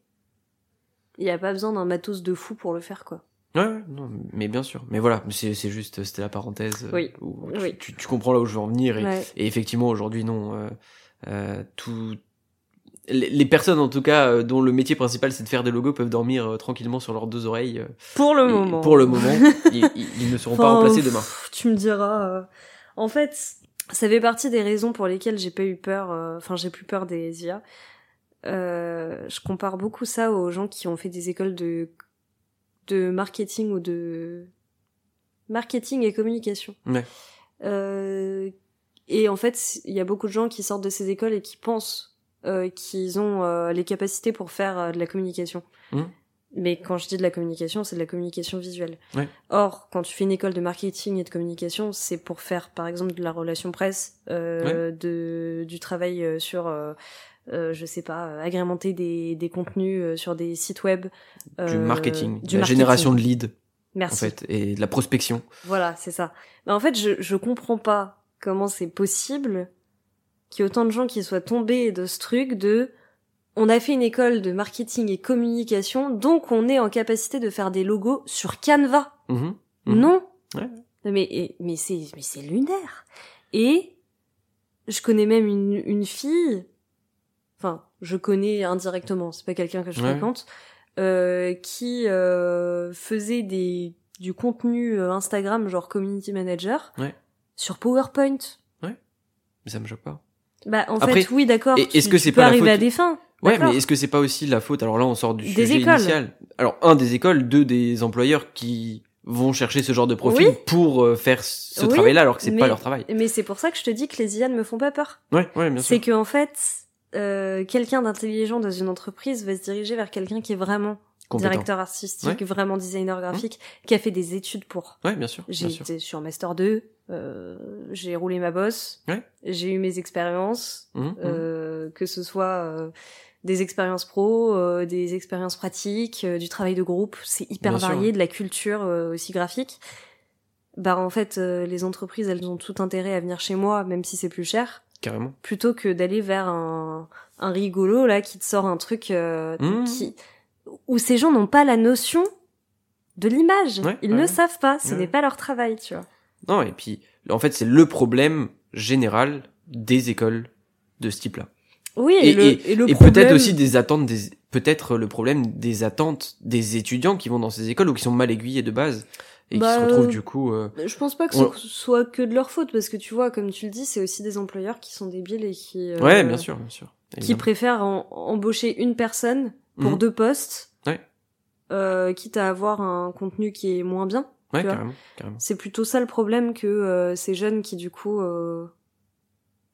il y a pas besoin d'un matos de fou pour le faire quoi Ouais, ouais, non, mais bien sûr. Mais voilà, c'est juste, c'était la parenthèse. euh, Oui. où tu, Oui. Tu, tu comprends là où je veux en venir. Et, ouais et effectivement, aujourd'hui, non. Euh, euh, tout... les, personnes, en tout cas, euh, dont le métier principal c'est de faire des logos, peuvent dormir euh, tranquillement sur leurs deux oreilles. euh, pour le moment Pour le moment, ils, ne seront pas remplacés demain. Tu me diras. euh, En fait, ça fait partie des raisons pour lesquelles j'ai pas eu peur. euh, Enfin, j'ai plus peur des IA. Euh, je compare beaucoup ça aux gens qui ont fait des écoles de de marketing ou de marketing et communication. Ouais. Euh, et en fait, il y a beaucoup de gens qui sortent de ces écoles et qui pensent euh, qu'ils ont euh, les capacités pour faire de la communication. Mhm. Mais quand je dis de la communication, c'est de la communication visuelle. Ouais. Or, quand tu fais une école de marketing et de communication, c'est pour faire, par exemple, de la relation presse, euh, de, du travail euh, sur, euh, euh, je sais pas, euh, agrémenter des, des contenus sur des sites web. Du marketing, du de la marketing. génération de leads, Merci. en fait, et de la prospection. Voilà, c'est ça. Mais en fait, je, je comprends pas comment c'est possible qu'il y ait autant de gens qui soient tombés de ce truc de on a fait une école de marketing et communication, donc on est en capacité de faire des logos sur Canva. Mhm, mhm. Non. Ouais. Mais et- mais c'est mais c'est lunaire. Et je connais même une une fille. Enfin, je connais indirectement. C'est pas quelqu'un que je Ouais. fréquente euh, qui euh, faisait des du contenu euh, Instagram genre community manager Ouais. sur PowerPoint. Mais ça me choque pas. Bah en Après, fait oui d'accord. est-ce que c'est pas arriver à des fins. Ouais, mais est-ce que c'est pas aussi la faute? Alors là, on sort du Des sujet écoles. initial. Alors un des écoles, deux des employeurs qui vont chercher ce genre de profil Oui. pour euh, faire ce Oui, travail-là, alors que c'est pas leur travail. Mais c'est pour ça que je te dis que les IA ne me font pas peur. Ouais, ouais, bien sûr. C'est que en fait, euh, quelqu'un d'intelligent dans une entreprise va se diriger vers quelqu'un qui est vraiment Compétent. directeur artistique, Ouais. vraiment designer graphique, qui a fait des études pour. Ouais, bien sûr. J'ai été sur master 2, euh, j'ai roulé ma bosse, Ouais. j'ai eu mes expériences, Mhm, mhm. euh, que ce soit euh, des expériences pro, euh, des expériences pratiques, euh, du travail de groupe, c'est hyper Bien varié, de la culture euh, aussi graphique. Bah en fait, euh, les entreprises, elles ont tout intérêt à venir chez moi, même si c'est plus cher Carrément. plutôt que d'aller vers un, un rigolo là qui te sort un truc euh, Mmh. qui où ces gens n'ont pas la notion de l'image. Ouais, Ils ouais, ne savent pas, ce n'est pas leur travail, tu vois. Non, et puis, en fait, c'est le problème général des écoles de ce type-là. Oui, Et- et, le, et le Et problème... peut-être aussi des attentes des, peut-être le problème des attentes des étudiants qui vont dans ces écoles ou qui sont mal aiguillés de base et Bah, qui se retrouvent euh, du coup, euh, Je pense pas que On- ce soit que de leur faute, parce que tu vois, comme tu le dis, c'est aussi des employeurs qui sont débiles et qui... euh, ouais, bien sûr, bien sûr. Qui préfèrent en- embaucher une personne pour Mhm. deux postes, Ouais. euh, quitte à avoir un contenu qui est moins bien. Ouais, carrément, carrément. C'est plutôt ça le problème que euh, ces jeunes qui du coup, euh,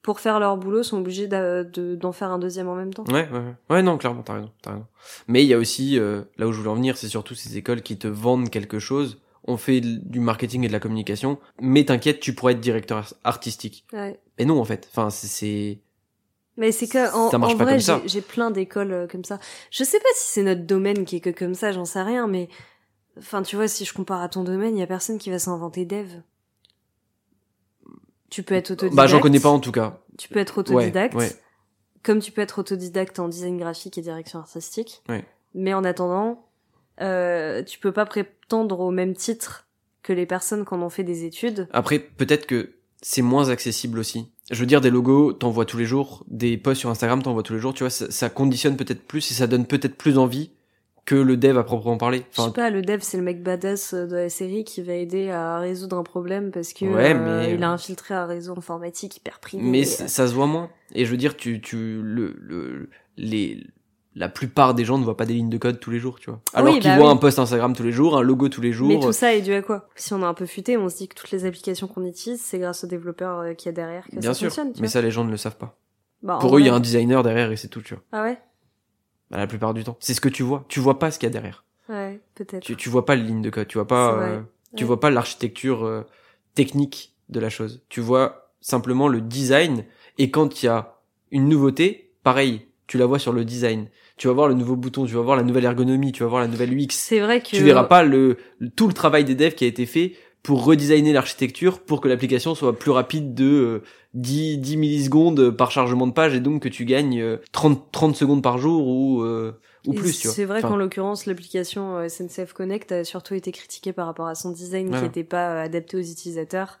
pour faire leur boulot, sont obligés de- d'en faire un deuxième en même temps. Ouais, ouais, ouais. Ouais, non, clairement, t'as raison, raison. Mais il y a aussi, euh, là où je voulais en venir, c'est surtout ces écoles qui te vendent quelque chose. On fait du marketing et de la communication, mais t'inquiète, tu pourrais être directeur ar- artistique. Ouais. Et non, en fait. Enfin, c'est- Mais c'est que en, en vrai, j'ai plein d'écoles euh, comme ça. Je sais pas si c'est notre domaine qui est que comme ça, j'en sais rien, mais enfin, tu vois, si je compare à ton domaine, il y a personne qui va s'inventer dev. Tu peux être autodidacte. bah, j'en connais pas en tout cas. Tu peux être autodidacte. Ouais, ouais. Comme tu peux être autodidacte en design graphique et direction artistique. Ouais. Mais en attendant, euh, tu peux pas prétendre au même titre que les personnes qui en ont fait des études. Après, peut-être que c'est moins accessible aussi. Je veux dire, des logos, t'en vois tous les jours. Des posts sur Instagram, t'en vois tous les jours. Tu vois, ça, ça conditionne peut-être plus et ça donne peut-être plus envie que le dev à proprement parler. Je sais pas, le dev c'est le mec badass de la série qui va aider à résoudre un problème parce que Ouais, euh, mais- il a infiltré un réseau informatique hyper privé. mais c- ça se voit moins. Et je veux dire, tu, tu, le, le, les, la plupart des gens ne voient pas des lignes de code tous les jours, tu vois. Alors Oui, qu'ils bah voient oui. un post Instagram tous les jours, un logo tous les Mais jours. tout ça est dû à quoi? Si on est un peu futé, on se dit que toutes les applications qu'on utilise, c'est grâce aux développeurs euh, qu'il y a derrière que Bien ça sûr. fonctionne. Tu Mais vois. ça, les gens ne le savent pas. Bah, Pour eux, il y a un designer derrière et c'est tout, tu vois. Ah ouais? Bah, la plupart du temps. C'est ce que tu vois. Tu vois pas ce qu'il y a derrière. Ouais, peut-être. Tu, tu vois pas les lignes de code. Tu vois pas, euh, tu Ouais. vois pas l'architecture euh, technique de la chose. Tu vois simplement le design. Et quand il y a une nouveauté, pareil, tu la vois sur le design. tu vas voir le nouveau bouton, tu vas voir la nouvelle ergonomie, tu vas voir la nouvelle UX. C'est vrai que Tu verras pas le tout le travail des devs qui a été fait pour redesigner l'architecture pour que l'application soit plus rapide de euh, 10, 10 millisecondes par chargement de page et donc que tu gagnes euh, 30, 30 secondes par jour ou, euh, ou Et plus. C'est vrai Enfin, qu'en l'occurrence, l'application euh, SNCF Connect a surtout été critiquée par rapport à son design qui n'était pas euh, adapté aux utilisateurs.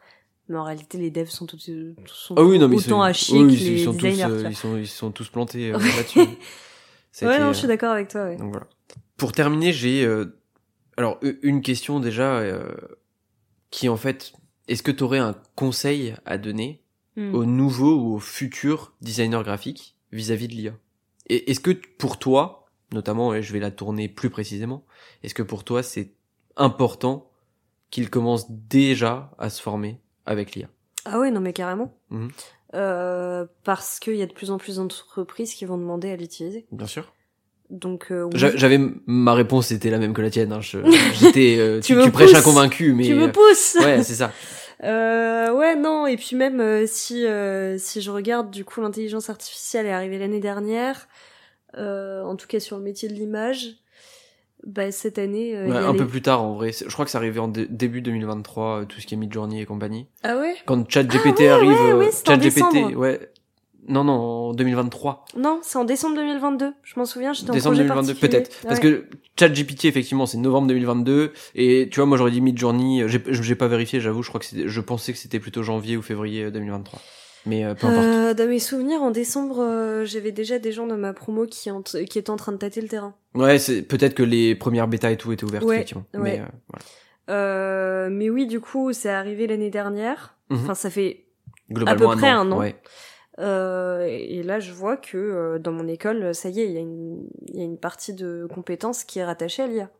Mais en réalité, les devs sont, tous, sont Ah oui, non, mais autant à chier oui, que ils les sont tous, designers. euh, vois. ils sont, ils sont tous plantés euh, là-dessus. Ouais, été, non, je suis d'accord avec toi. Ouais. Donc voilà. Pour terminer, j'ai alors une question déjà qui en fait, est-ce que tu aurais un conseil à donner Hmm. aux nouveaux ou aux futurs designers graphiques vis-à-vis de l'IA Et est-ce que pour toi, notamment, et je vais la tourner plus précisément, est-ce que pour toi c'est important qu'ils commencent déjà à se former avec l'IA Ah ouais, non, mais carrément. Mhm. Euh, parce qu'il y a de plus en plus d'entreprises qui vont demander à l'utiliser. Bien sûr. Donc, euh, oui. J'a- J'avais ma réponse était la même que la tienne. Hein. Je- J'étais, euh, Tu tu, me tu prêches un convaincu, mais tu euh, me pousses ouais, c'est ça. Euh, ouais, non, et puis même euh, si euh, si je regarde, du coup, l'intelligence artificielle est arrivée l'année dernière, euh, en tout cas sur le métier de l'image, bah cette année, Ouais, un les- peu plus tard en vrai. Je crois que c'est arrivé en dé- début 2023, euh, tout ce qui est Midjourney et compagnie. Ah ouais? Quand ChatGPT ouais, arrive, ouais, ChatGPT, ouais. Non, non, en 2023. Non, c'est en décembre 2022. Je m'en souviens, j'étais en Décembre projet 2022, particulier. peut-être. Parce que ChatGPT, effectivement, c'est novembre 2022. Et tu vois, moi, j'aurais dit Midjourney. euh, J'ai pas vérifié, j'avoue. Je crois que je pensais que c'était plutôt janvier ou février euh, 2023. Mais euh, peu importe. Euh, dans mes souvenirs, en décembre, euh, j'avais déjà des gens dans ma promo qui, qui étaient en train de tâter le terrain. Ouais, c'est peut-être que les premières bêtas et tout étaient ouvertes, Ouais, effectivement. ouais. Mais euh, voilà. Euh, mais oui, du coup, c'est arrivé l'année dernière. Mhm. Enfin, ça fait Globalement, près un an. Ouais. Euh, et là, je vois que euh, dans mon école, ça y est, il y, a une- il y a une partie de compétences qui est rattachée à l'IA.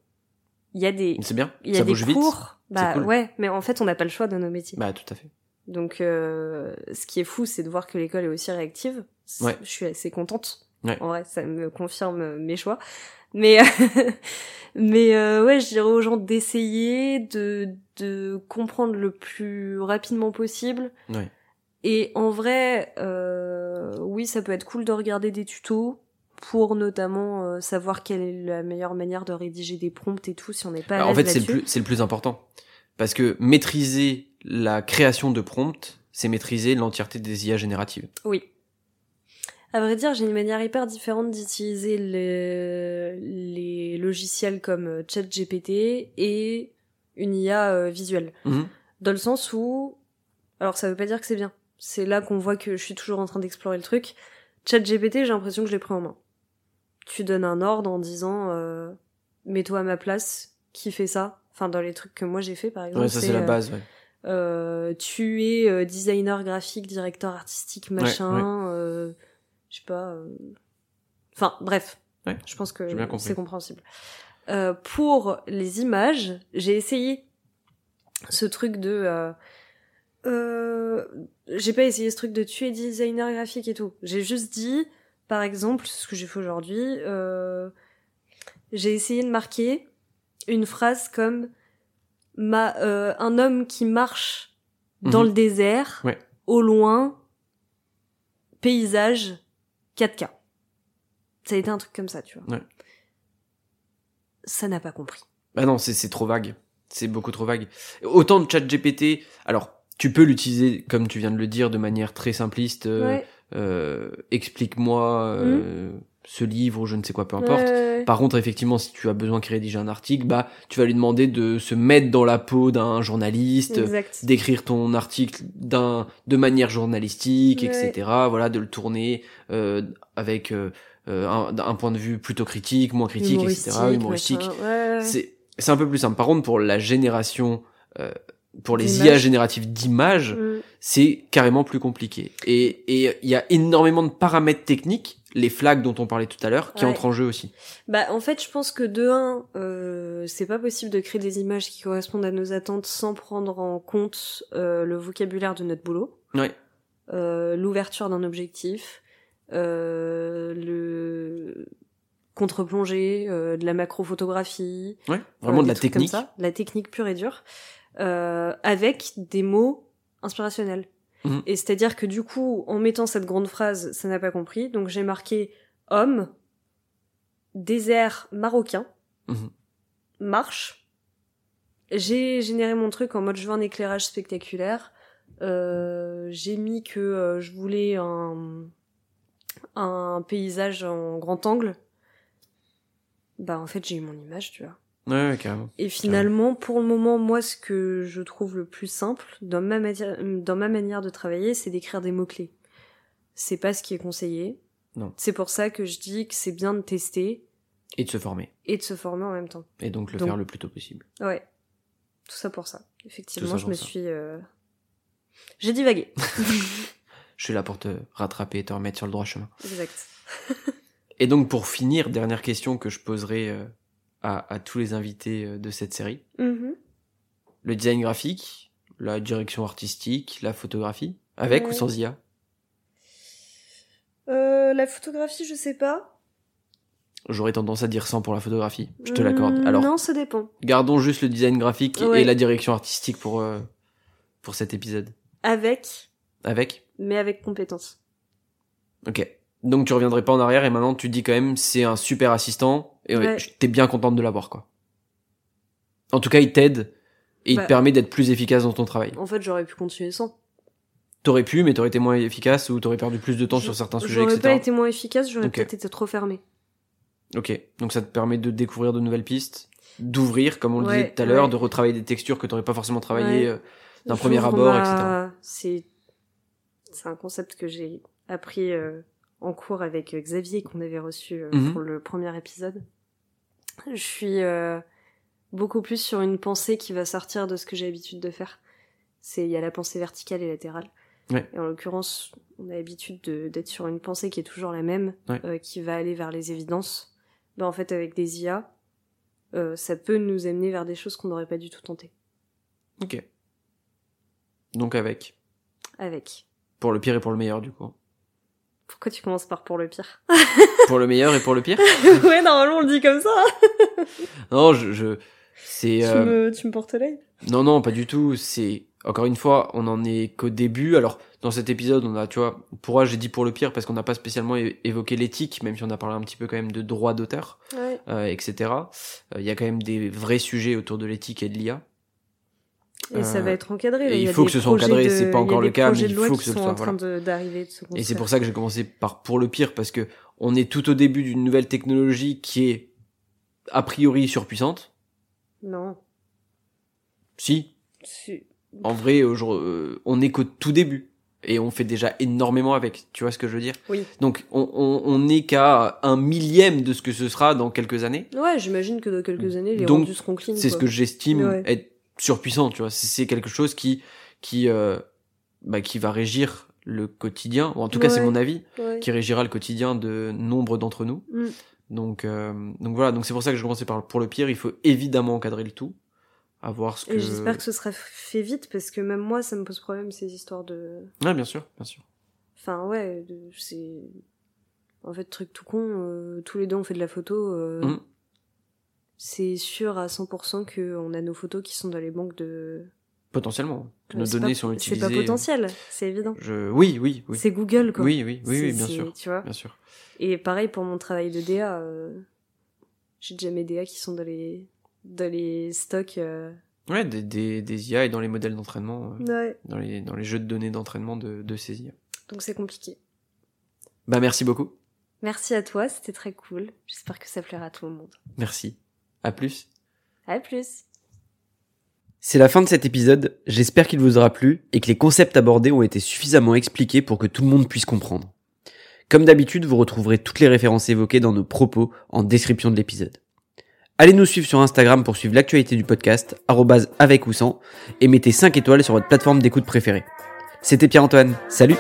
Il y a des, C'est bien. il y a ça des bouge vite. cours. Bah cool. ouais, mais en fait, on n'a pas le choix dans nos métiers. Bah, tout à fait. Donc, euh, ce qui est fou, c'est de voir que l'école est aussi réactive. Ouais. Je suis assez contente. Ouais. En vrai, ça me confirme mes choix. Mais, mais euh, ouais, je dirais aux gens d'essayer de, de comprendre le plus rapidement possible. Ouais. Et en vrai, euh, oui, ça peut être cool de regarder des tutos pour notamment euh, savoir quelle est la meilleure manière de rédiger des prompts et tout si on n'est pas à en fait, c'est le plus, c'est le plus important. Parce que maîtriser la création de prompts, c'est maîtriser l'entièreté des IA génératives. Oui. À vrai dire, j'ai une manière hyper différente d'utiliser le- les logiciels comme euh, ChatGPT et une IA euh, visuelle. Mhm. Dans le sens où, alors ça veut pas dire que c'est bien. C'est là qu'on voit que je suis toujours en train d'explorer le truc. ChatGPT, j'ai l'impression que je l'ai pris en main. Tu donnes un ordre en disant, euh, mets-toi à ma place, qui fait ça? Enfin, dans les trucs que moi j'ai fait, par exemple. Ouais, ça c'est la euh, base. Ouais. euh, tu es euh, designer graphique, directeur artistique, machin, euh, je sais pas. euh, Enfin, bref. Ouais, je pense que c'est compréhensible. Euh, pour les images, j'ai essayé ce truc de. Euh, j'ai pas essayé ce truc de tuer designer graphique et tout. J'ai juste dit, par exemple, ce que j'ai fait aujourd'hui, euh, j'ai essayé de marquer une phrase comme ma, euh, un homme qui marche dans Mhm. le désert, Ouais. au loin, paysage, 4K. Ça a été un truc comme ça, tu vois. Ouais. Ça n'a pas compris. Bah non, c'est c'est trop vague. C'est beaucoup trop vague. Autant de chat GPT, alors tu peux l'utiliser comme tu viens de le dire de manière très simpliste. euh, ouais. euh, Explique-moi euh, ce livre ou je ne sais quoi, peu importe. Ouais, ouais, ouais. Par contre, effectivement, si tu as besoin qu'il rédige un article, bah tu vas lui demander de se mettre dans la peau d'un journaliste, Exact. d'écrire ton article d'un de manière journalistique, etc. Voilà, de le tourner euh, avec euh, un, un point de vue plutôt critique, moins critique, etc. Humoristique. Ouais, ouais. C'est c'est un peu plus simple. Par contre, pour la génération, euh, pour les. IA génératives d'images, Mm. c'est carrément plus compliqué. Et et il y a énormément de paramètres techniques, les flags dont on parlait tout à l'heure, qui Ouais. entrent en jeu aussi. Bah, en fait, je pense que de un, euh, c'est pas possible de créer des images qui correspondent à nos attentes sans prendre en compte euh, le vocabulaire de notre boulot, Ouais. euh, l'ouverture d'un objectif, euh, le contre-plongée, euh, de la macrophotographie, Ouais. Vraiment de la trucs comme technique. ça, de la technique pure et dure, euh, avec des mots inspirationnels. Mhm. Et c'est-à-dire que du coup, en mettant cette grande phrase, ça n'a pas compris, donc j'ai marqué homme, désert marocain, Mhm. marche. J'ai généré mon truc en mode je veux un éclairage spectaculaire. Euh, j'ai mis que euh, je voulais un, un paysage en grand angle. Bah en fait j'ai eu mon image, tu vois. Ouais, carrément. Et finalement, pour le moment, moi, ce que je trouve le plus simple dans ma, matière- dans ma manière de travailler, c'est d'écrire des mots-clés. C'est pas ce qui est conseillé. Non. C'est pour ça que je dis que c'est bien de tester Et de se former. et de se former en même temps. Et donc le Donc- faire le plus tôt possible. Ouais. Tout ça pour ça. Effectivement, ça je me ça. suis... euh, J'ai divagué. Je suis là pour te rattraper et te remettre sur le droit chemin. exact. Et donc pour finir, dernière question que je poserai euh, à, à tous les invités euh, de cette série. Mhm. Le design graphique, la direction artistique, la photographie, avec Ouais. ou sans IA Euh, la photographie, je sais pas. J'aurais tendance à dire sans pour la photographie, je te l'accorde. Hmm, Alors, Non, ça dépend. gardons juste le design graphique Ouais. et la direction artistique pour, euh, pour cet épisode. Avec, Avec? Mais avec compétence. Ok. Donc tu reviendrais pas en arrière et maintenant tu dis quand même c'est un super assistant et ouais, Ouais. t'es bien contente de l'avoir quoi. En tout cas il t'aide et il Bah. te permet d'être plus efficace dans ton travail. En fait, j'aurais pu continuer sans. T'aurais pu mais t'aurais été moins efficace ou t'aurais perdu plus de temps sur certains sujets J'aurais etc. pas été moins efficace, j'aurais Ok. peut-être été trop fermée. Ok. Donc ça te permet de découvrir de nouvelles pistes, d'ouvrir comme on le Ouais, disait tout à l'heure, de retravailler des textures que t'aurais pas forcément travaillé euh, d'un premier abord ma- etc. C'est c'est un concept que j'ai appris euh, en cours avec euh, Xavier qu'on avait reçu euh, Mhm. pour le premier épisode. Je suis euh, beaucoup plus sur une pensée qui va sortir de ce que j'ai l'habitude de faire. C'est il y a la pensée verticale et latérale. Ouais. Et en l'occurrence, on a l'habitude de- d'être sur une pensée qui est toujours la même, Ouais. euh, qui va aller vers les évidences. Ben, en fait, avec des IA, euh, ça peut nous amener vers des choses qu'on n'aurait pas du tout tenté. Ok. Donc avec. Avec. Pour le pire et pour le meilleur du coup. Pourquoi tu commences par pour le pire pour le meilleur et pour le pire Ouais, normalement on le dit comme ça. Non, je... je... C'est... Tu, euh, me, tu me portes l'œil? Non, non, pas du tout. C'est encore une fois, on en est qu'au début. Alors dans cet épisode, on a, tu vois, pourquoi j'ai dit pour le pire parce qu'on n'a pas spécialement évoqué l'éthique, même si on a parlé un petit peu quand même de droit d'auteur, Ouais. euh, etc. Euh, Il y a quand même des vrais sujets autour de l'éthique et de l'IA. Et ça Euh, va être encadré. là. il faut que ce soit encadré, c'est pas encore le cas, mais il faut que ce soit, Et c'est pour ça que j'ai commencé par pour le pire parce que on est tout au début d'une nouvelle technologie qui est a priori surpuissante. Non. Si, Tu- en vrai, aujourd'hui, euh, on est qu'au tout début et on fait déjà énormément avec. Tu vois ce que je veux dire? Oui. Donc on, on, on n'est qu'à un millième de ce que ce sera dans quelques années. Ouais, j'imagine que dans quelques années, les Donc, rendus seront clean. C'est ce que j'estime Ouais. être surpuissant. Tu vois, c'est quelque chose qui qui euh, bah, qui va régir le quotidien. Ou en tout cas, c'est mon avis, Ouais. qui régira le quotidien de nombre d'entre nous. Mm. Donc euh, donc voilà. Donc c'est pour ça que je commençais par pour le pire. Il faut évidemment encadrer le tout, à voir ce que. J'espère que ce sera fait vite parce que même moi, ça me pose problème ces histoires de. Ouais, bien sûr, bien sûr. Enfin, ouais, c'est. En fait, truc tout con, euh, tous les deux on fait de la photo. Mm. C'est sûr à 100% qu'on a nos photos qui sont dans les banques de. Potentiellement que nos c'est données pas- sont C'est utilisées. pas potentiel, c'est évident. Je oui oui oui. C'est Google, quoi. Oui oui oui, oui C'est- bien c'est- sûr Tu vois bien sûr. Et pareil pour mon travail de DA. euh, J'ai déjà mes DA qui sont dans les, dans les stocks. euh, Ouais des, des des IA et dans les modèles d'entraînement, euh, Ouais. dans les dans les jeux de données d'entraînement de de ces IA. Donc c'est compliqué. Bah merci beaucoup. Merci à toi, c'était très cool. J'espère que ça plaira à tout le monde. Merci. À plus. À plus. C'est la fin de cet épisode, j'espère qu'il vous aura plu et que les concepts abordés ont été suffisamment expliqués pour que tout le monde puisse comprendre. Comme d'habitude, vous retrouverez toutes les références évoquées dans nos propos en description de l'épisode. Allez nous suivre sur Instagram pour suivre l'actualité du podcast, arrobase avec ou sans, et mettez 5 étoiles sur votre plateforme d'écoute préférée. C'était Pierre-Antoine, salut